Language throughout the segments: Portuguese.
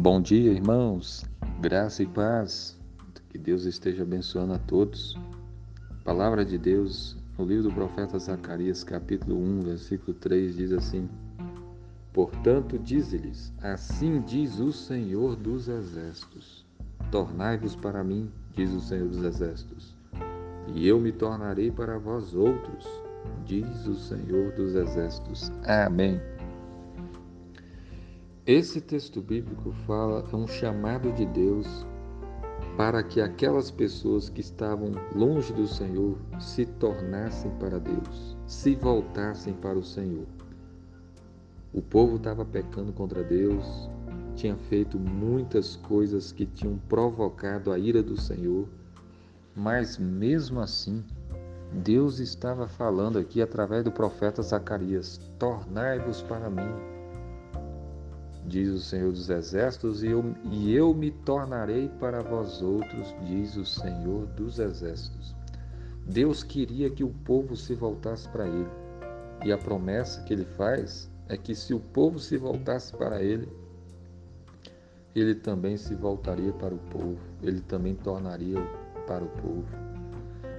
Bom dia, irmãos. Graça e paz. Que Deus esteja abençoando a todos. palavra de Deus, no livro do profeta Zacarias, capítulo 1, versículo 3, diz assim: Portanto, dize-lhes: Assim diz o Senhor dos Exércitos: Tornai-vos para mim, diz o Senhor dos Exércitos, e eu me tornarei para vós outros, diz o Senhor dos Exércitos. Amém. Esse texto bíblico fala é um chamado de Deus para que aquelas pessoas que estavam longe do Senhor se tornassem para Deus, se voltassem para o Senhor. O povo estava pecando contra Deus, tinha feito muitas coisas que tinham provocado a ira do Senhor, mas mesmo assim, Deus estava falando aqui através do profeta Zacarias: Tornai-vos para mim, diz o Senhor dos Exércitos, e eu, e eu me tornarei para vós outros, diz o Senhor dos Exércitos. Deus queria que o povo se voltasse para Ele. E a promessa que Ele faz é que se o povo se voltasse para Ele, Ele também se voltaria para o povo, Ele também tornaria para o povo.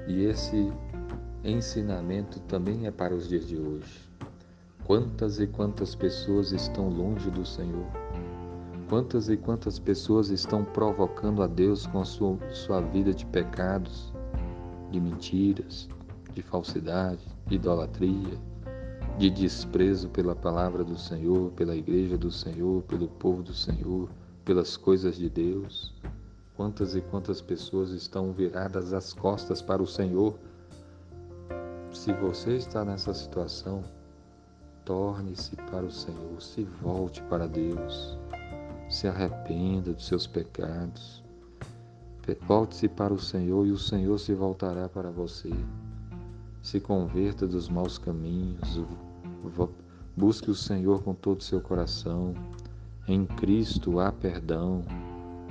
E esse ensinamento também é para os dias de hoje. Quantas e quantas pessoas estão longe do Senhor? Quantas e quantas pessoas estão provocando a Deus com a sua, sua vida de pecados, de mentiras, de falsidade, de idolatria, de desprezo pela palavra do Senhor, pela igreja do Senhor, pelo povo do Senhor, pelas coisas de Deus? Quantas e quantas pessoas estão viradas as costas para o Senhor? Se você está nessa situação, Torne-se para o Senhor, se volte para Deus, se arrependa dos seus pecados. Volte-se para o Senhor e o Senhor se voltará para você. Se converta dos maus caminhos, busque o Senhor com todo o seu coração. Em Cristo há perdão.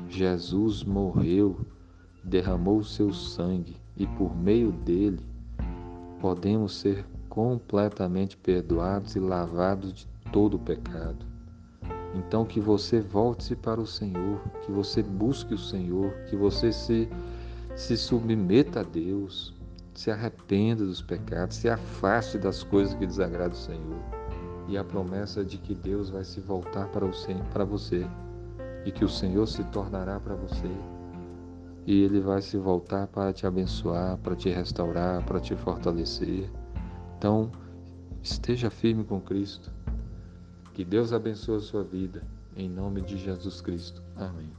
Jesus morreu, derramou o seu sangue e por meio dele podemos ser completamente perdoados e lavados de todo o pecado. Então que você volte-se para o Senhor, que você busque o Senhor, que você se, se submeta a Deus, se arrependa dos pecados, se afaste das coisas que desagradam o Senhor. E a promessa de que Deus vai se voltar para, o, para você e que o Senhor se tornará para você. E Ele vai se voltar para te abençoar, para te restaurar, para te fortalecer então, esteja firme com Cristo. Que Deus abençoe a sua vida. Em nome de Jesus Cristo. Amém.